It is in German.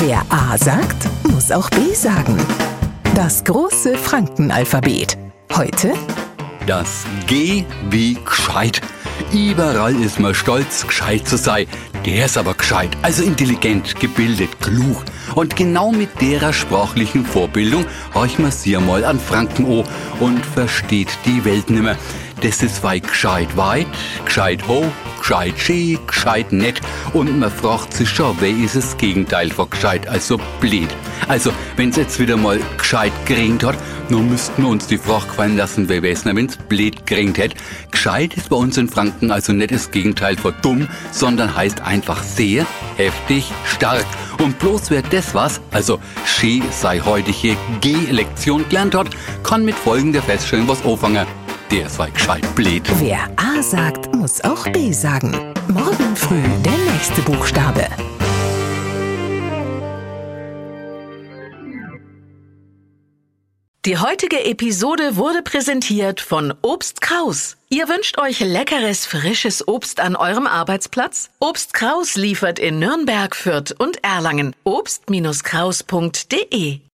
Wer A sagt, muss auch B sagen. Das große Frankenalphabet. Heute Das G wie gescheit. Überall ist man stolz, gescheit zu sein. Der ist aber gescheit, also intelligent, gebildet, klug. Und genau mit derer sprachlichen Vorbildung horch man sie mal an Franken an und versteht die Welt nimmer. Das ist wei gescheit weit, gescheit hoch, gescheit schee, gescheit nett. Und man fragt sich schon, wer ist das Gegenteil von gescheit, also blöd. Also, wenn's jetzt wieder mal gescheit geregnet hat, nun müssten wir uns die Frage gefallen lassen, wer wär's denn, wenn's blöd geregnet hätte. Gescheit ist bei uns in Franken also nicht das Gegenteil von dumm, sondern heißt einfach sehr, heftig, stark. Und bloß wer das was, also schee sei heutige G-Lektion gelernt hat, kann mit folgender Feststellung was anfangen. Der ist wei gescheit blöd. Wer A sagt, muss auch B sagen. Morgen früh der nächste Buchstabe. Die heutige Episode wurde präsentiert von Obst Kraus. Ihr wünscht euch leckeres, frisches Obst an eurem Arbeitsplatz? Obst Kraus liefert in Nürnberg, Fürth und Erlangen. Obst-Kraus.de